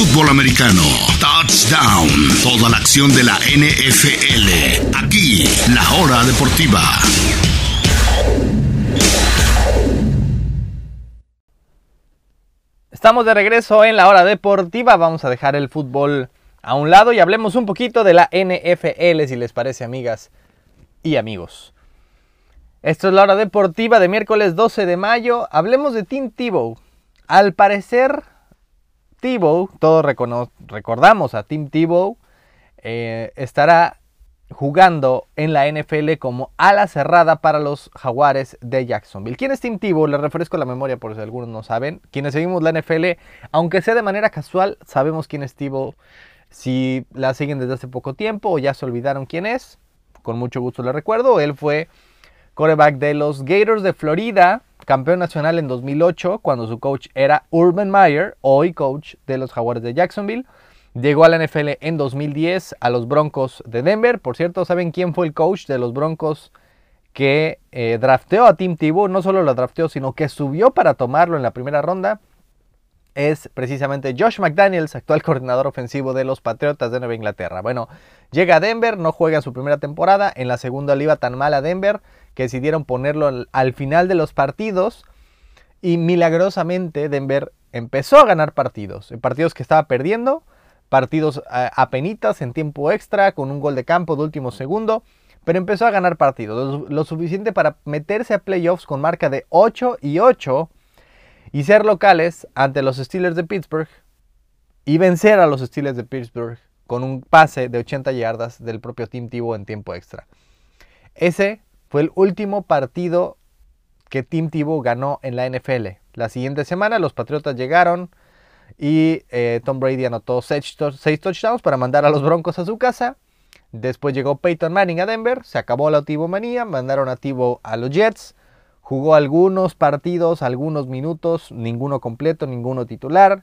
fútbol americano. Touchdown. Toda la acción de la NFL. Aquí, la hora deportiva. Estamos de regreso en la hora deportiva. Vamos a dejar el fútbol a un lado y hablemos un poquito de la NFL, si les parece, amigas y amigos. Esto es la hora deportiva de miércoles 12 de mayo. Hablemos de Tim Tebow. Al parecer, Tebow, todos recordamos a Tim Tebow, eh, estará jugando en la NFL como ala cerrada para los Jaguares de Jacksonville. ¿Quién es Tim Tebow? Les refresco la memoria por si algunos no saben. Quienes seguimos la NFL, aunque sea de manera casual, sabemos quién es Tebow. Si la siguen desde hace poco tiempo o ya se olvidaron quién es, con mucho gusto les recuerdo. Él fue quarterback de los Gators de Florida, campeón nacional en 2008, cuando su coach era Urban Meyer, hoy coach de los Jaguares de Jacksonville. Llegó a la NFL en 2010 a los Broncos de Denver. Por cierto, ¿saben quién fue el coach de los Broncos que eh, drafteó a Tim Tebow? No solo lo drafteó, sino que subió para tomarlo en la primera ronda. Es precisamente Josh McDaniels, actual coordinador ofensivo de los Patriotas de Nueva Inglaterra. Bueno, llega a Denver, no juega su primera temporada. En la segunda le iba tan mal a Denver que decidieron ponerlo al, al final de los partidos. Y milagrosamente Denver empezó a ganar partidos. Partidos que estaba perdiendo partidos a, penitas en tiempo extra con un gol de campo de último segundo, pero empezó a ganar partidos, lo, suficiente para meterse a playoffs con marca de 8 y 8 y ser locales ante los Steelers de Pittsburgh y vencer a los Steelers de Pittsburgh con un pase de 80 yardas del propio Team Tebow en tiempo extra. Ese fue el último partido que Team Tebow ganó en la NFL. La siguiente semana los Patriotas llegaron y eh, Tom Brady anotó 6 touchdowns para mandar a los Broncos a su casa. Después llegó Peyton Manning a Denver, se acabó la Tivo manía, mandaron a Tivo a los Jets, jugó algunos partidos, algunos minutos, ninguno completo, ninguno titular.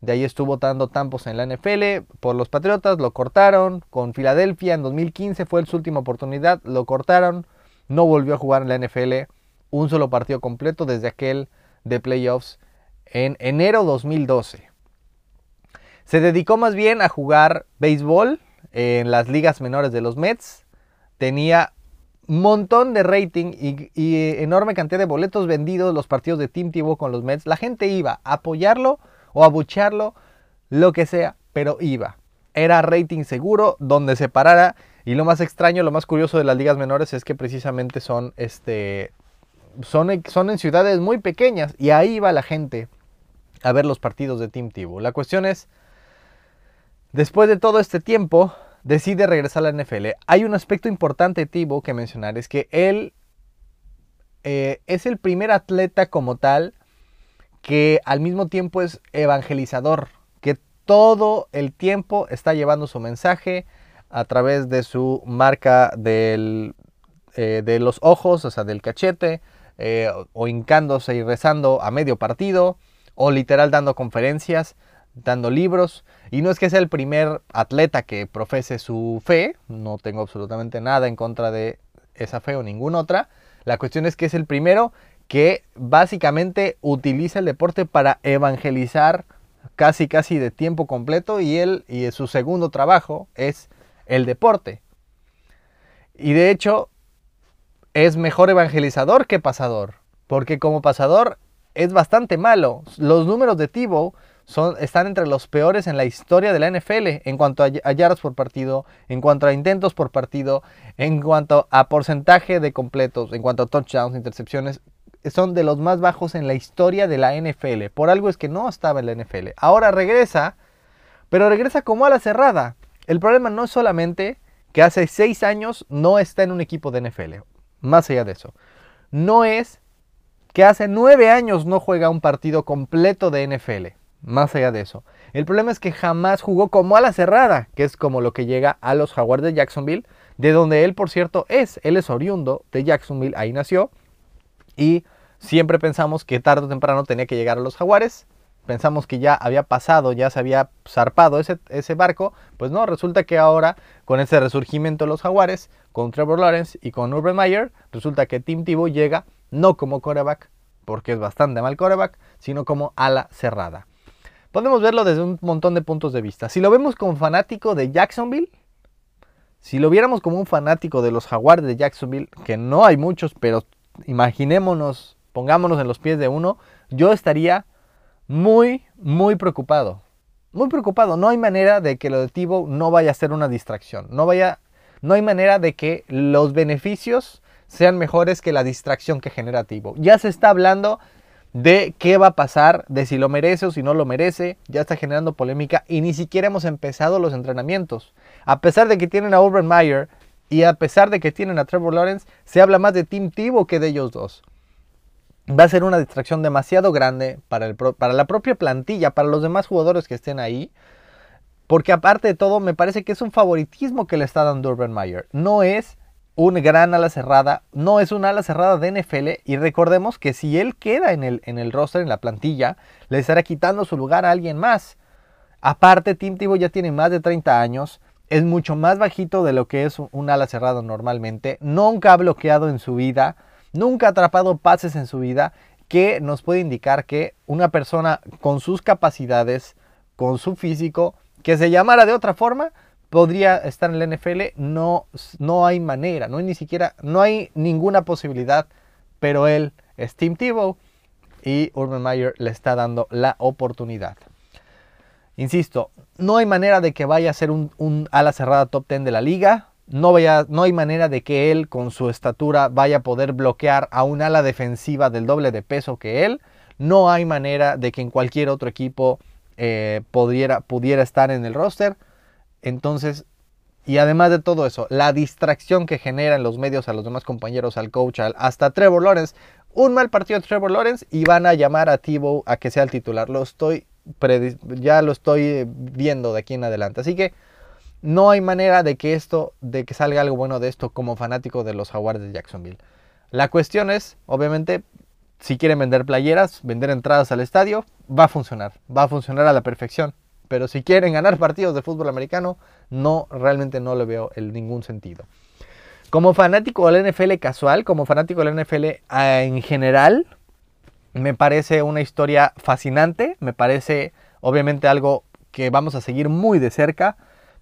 De ahí estuvo dando tampos en la NFL por los Patriotas, lo cortaron. Con Filadelfia en 2015 fue su última oportunidad, lo cortaron. No volvió a jugar en la NFL un solo partido completo desde aquel de playoffs en enero 2012. Se dedicó más bien a jugar béisbol en las ligas menores de los Mets. Tenía montón de rating y, enorme cantidad de boletos vendidos los partidos de Team Tebow con los Mets. La gente iba a apoyarlo o a bucharlo, lo que sea, pero iba. Era rating seguro donde se parara. Y lo más extraño, lo más curioso de las ligas menores es que precisamente son, este, son, son en ciudades muy pequeñas y ahí iba la gente a ver los partidos de Team Tebow. La cuestión es, Después de todo este tiempo, decide regresar a la NFL. Hay un aspecto importante de Tibo que mencionar, es que él eh, es el primer atleta como tal que al mismo tiempo es evangelizador, que todo el tiempo está llevando su mensaje a través de su marca del, eh, de los ojos, o sea, del cachete, eh, o hincándose y rezando a medio partido, o literal dando conferencias dando libros. Y no es que sea el primer atleta que profese su fe, no tengo absolutamente nada en contra de esa fe o ninguna otra. La cuestión es que es el primero que básicamente utiliza el deporte para evangelizar casi casi de tiempo completo y él y su segundo trabajo es el deporte. Y de hecho es mejor evangelizador que pasador, porque como pasador es bastante malo. Los números de Tibo están entre los peores en la historia de la NFL en cuanto a, yardas por partido, en cuanto a intentos por partido, en cuanto a porcentaje de completos, en cuanto a touchdowns, intercepciones. Son de los más bajos en la historia de la NFL. Por algo es que no estaba en la NFL. Ahora regresa, pero regresa como a la cerrada. El problema no es solamente que hace seis años no está en un equipo de NFL. Más allá de eso. No es que hace nueve años no juega un partido completo de NFL. Más allá de eso. El problema es que jamás jugó como a la cerrada, que es como lo que llega a los Jaguars de Jacksonville, de donde él, por cierto, es. Él es oriundo de Jacksonville, ahí nació. Y siempre pensamos que tarde o temprano tenía que llegar a los Jaguares. Pensamos que ya había pasado, ya se había zarpado ese, ese barco. Pues no, resulta que ahora, con ese resurgimiento de los Jaguares, con Trevor Lawrence y con Urban Meyer, resulta que Tim Tebow llega no como coreback, porque es bastante mal coreback, sino como ala cerrada. podemos verlo desde un montón de puntos de vista. Si lo vemos como fanático de Jacksonville, si lo viéramos como un fanático de los Jaguars de Jacksonville, que no hay muchos, pero imaginémonos, pongámonos en los pies de uno, yo estaría muy, muy preocupado. Muy preocupado. No hay manera de que lo de Tivo no vaya a ser una distracción. No vaya, no hay manera de que los beneficios sean mejores que la distracción que genera Tivo. Ya se está hablando de qué va a pasar, de si lo merece o si no lo merece. Ya está generando polémica y ni siquiera hemos empezado los entrenamientos. A pesar de que tienen a Urban Meyer y a pesar de que tienen a Trevor Lawrence, se habla más de Tim Tebow que de ellos dos. Va a ser una distracción demasiado grande para, el para la propia plantilla, para los demás jugadores que estén ahí. Porque aparte de todo, me parece que es un favoritismo que le está dando Urban Meyer. No es un gran ala cerrada, no es un ala cerrada de NFL. Y recordemos que si él queda en el, en el roster, en la plantilla, le estará quitando su lugar a alguien más. Aparte, Tim Tebow ya tiene más de 30 años es mucho más bajito de lo que es un ala cerrado normalmente, nunca ha bloqueado en su vida, nunca ha atrapado pases en su vida, que nos puede indicar que una persona con sus capacidades, con su físico, que se llamara de otra forma, podría estar en la NFL, no, no hay manera, no hay ni siquiera, no hay ninguna posibilidad, pero él es Tim Tebow y Urban Meyer le está dando la oportunidad. Insisto, no hay manera de que vaya a ser un, ala cerrada top 10 de la liga. No, vaya, no hay manera de que él con su estatura vaya a poder bloquear a un ala defensiva del doble de peso que él. No hay manera de que en cualquier otro equipo eh, pudiera, estar en el roster. Entonces, y además de todo eso, la distracción que genera en los medios a los demás compañeros, al coach, hasta Trevor Lawrence. Un mal partido de Trevor Lawrence y van a llamar a Tebow a que sea el titular. Lo estoy ya lo estoy viendo de aquí en adelante. Así que no hay manera de que esto, de que salga algo bueno de esto como fanático de los Jaguars de Jacksonville. La cuestión es, obviamente, si quieren vender playeras, vender entradas al estadio, va a funcionar, va a funcionar a la perfección. Pero si quieren ganar partidos de fútbol americano, no, realmente no le veo el, ningún sentido. Como fanático del NFL casual, como fanático del NFL ah, en general, me parece una historia fascinante, me parece obviamente algo que vamos a seguir muy de cerca.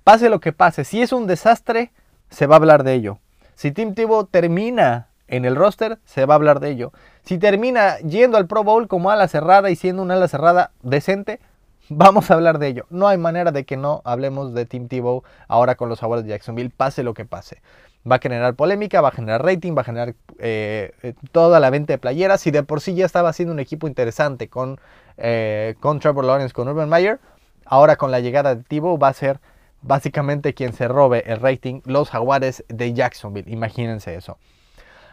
Pase lo que pase, si es un desastre, se va a hablar de ello. Si Tim Tebow termina en el roster, se va a hablar de ello. Si termina yendo al Pro Bowl como ala cerrada y siendo una ala cerrada decente, vamos a hablar de ello. No hay manera de que no hablemos de Tim Tebow ahora con los Jaguars de Jacksonville, pase lo que pase va a generar polémica, va a generar rating, va a generar eh, eh, toda la venta de playeras. Y de por sí ya estaba siendo un equipo interesante con, eh, con Trevor Lawrence, con Urban Meyer, ahora con la llegada de Tibo va a ser básicamente quien se robe el rating, los jaguares de Jacksonville. Imagínense eso.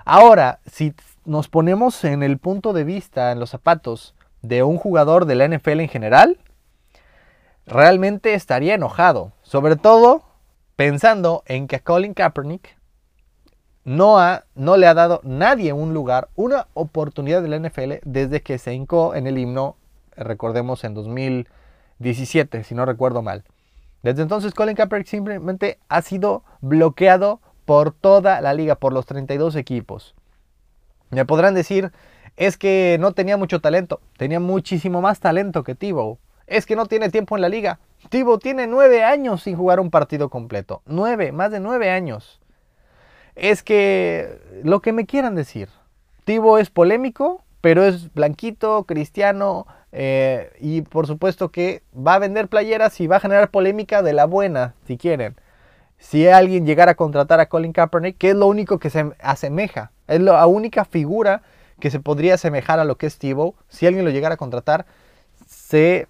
Ahora, si nos ponemos en el punto de vista, en los zapatos de un jugador de la NFL en general, realmente estaría enojado. Sobre todo pensando en que Colin Kaepernick no, ha, no le ha dado nadie un lugar, una oportunidad de la NFL desde que se hincó en el himno, recordemos en 2017, si no recuerdo mal. Desde entonces Colin Kaepernick simplemente ha sido bloqueado por toda la liga, por los 32 equipos. Me podrán decir, es que no tenía mucho talento, tenía muchísimo más talento que Tebow. Es que no tiene tiempo en la liga. Tebow tiene nueve años sin jugar un partido completo. Nueve, más de nueve años es que lo que me quieran decir. Tibo es polémico, pero es blanquito, cristiano eh, y por supuesto que va a vender playeras y va a generar polémica de la buena, si quieren. Si alguien llegara a contratar a Colin Kaepernick, que es lo único que se asemeja, es la única figura que se podría asemejar a lo que es Tibo, si alguien lo llegara a contratar, se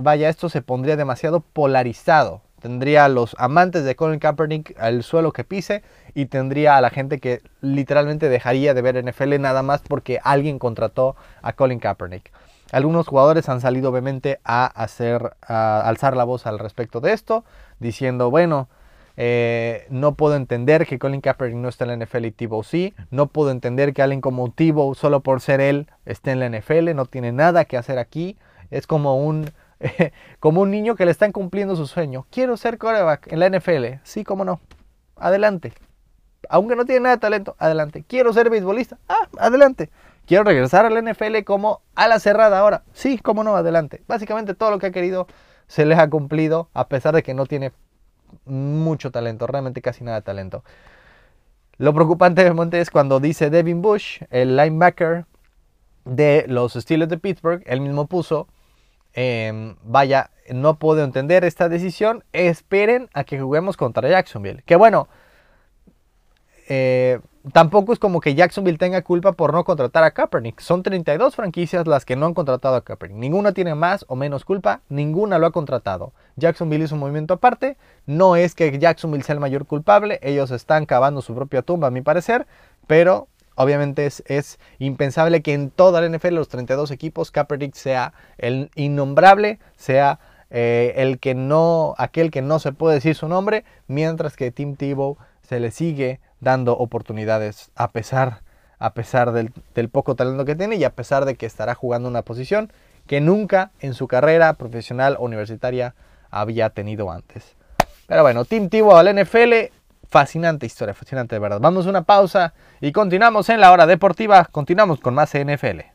vaya, esto se pondría demasiado polarizado. Tendría a los amantes de Colin Kaepernick al suelo que pise y tendría a la gente que literalmente dejaría de ver NFL nada más porque alguien contrató a Colin Kaepernick. Algunos jugadores han salido obviamente a hacer, a alzar la voz al respecto de esto, diciendo, bueno, eh, no puedo entender que Colin Kaepernick no esté en la NFL y Tebow sí. No puedo entender que alguien como Tebow, solo por ser él, esté en la NFL. No tiene nada que hacer aquí. Es como un, como un niño que le están cumpliendo su sueño. Quiero ser quarterback en la NFL. Sí, cómo no. Adelante aunque no tiene nada de talento, adelante. Quiero ser beisbolista, ah, adelante. Quiero regresar al NFL como a la cerrada ahora. Sí, cómo no, adelante. Básicamente todo lo que ha querido se les ha cumplido, a pesar de que no tiene mucho talento, realmente casi nada de talento. Lo preocupante de es cuando dice Devin Bush, el linebacker de los Steelers de Pittsburgh, él mismo puso, em, vaya, no puedo entender esta decisión, esperen a que juguemos contra Jacksonville. Que bueno, eh, tampoco es como que Jacksonville tenga culpa por no contratar a Kaepernick. Son 32 franquicias las que no han contratado a Kaepernick. Ninguna tiene más o menos culpa, ninguna lo ha contratado. Jacksonville hizo un movimiento aparte. No es que Jacksonville sea el mayor culpable, ellos están cavando su propia tumba, a mi parecer, pero obviamente es, impensable que en toda la NFL, los 32 equipos, Kaepernick sea el innombrable, sea eh, el que no, aquel que no se puede decir su nombre, mientras que Tim Tebow se le sigue dando oportunidades a pesar, a pesar del, poco talento que tiene y a pesar de que estará jugando una posición que nunca en su carrera profesional universitaria había tenido antes. Pero bueno, Team Tibo al NFL, fascinante historia, fascinante de verdad. Vamos a una pausa y continuamos en la hora deportiva, continuamos con más NFL.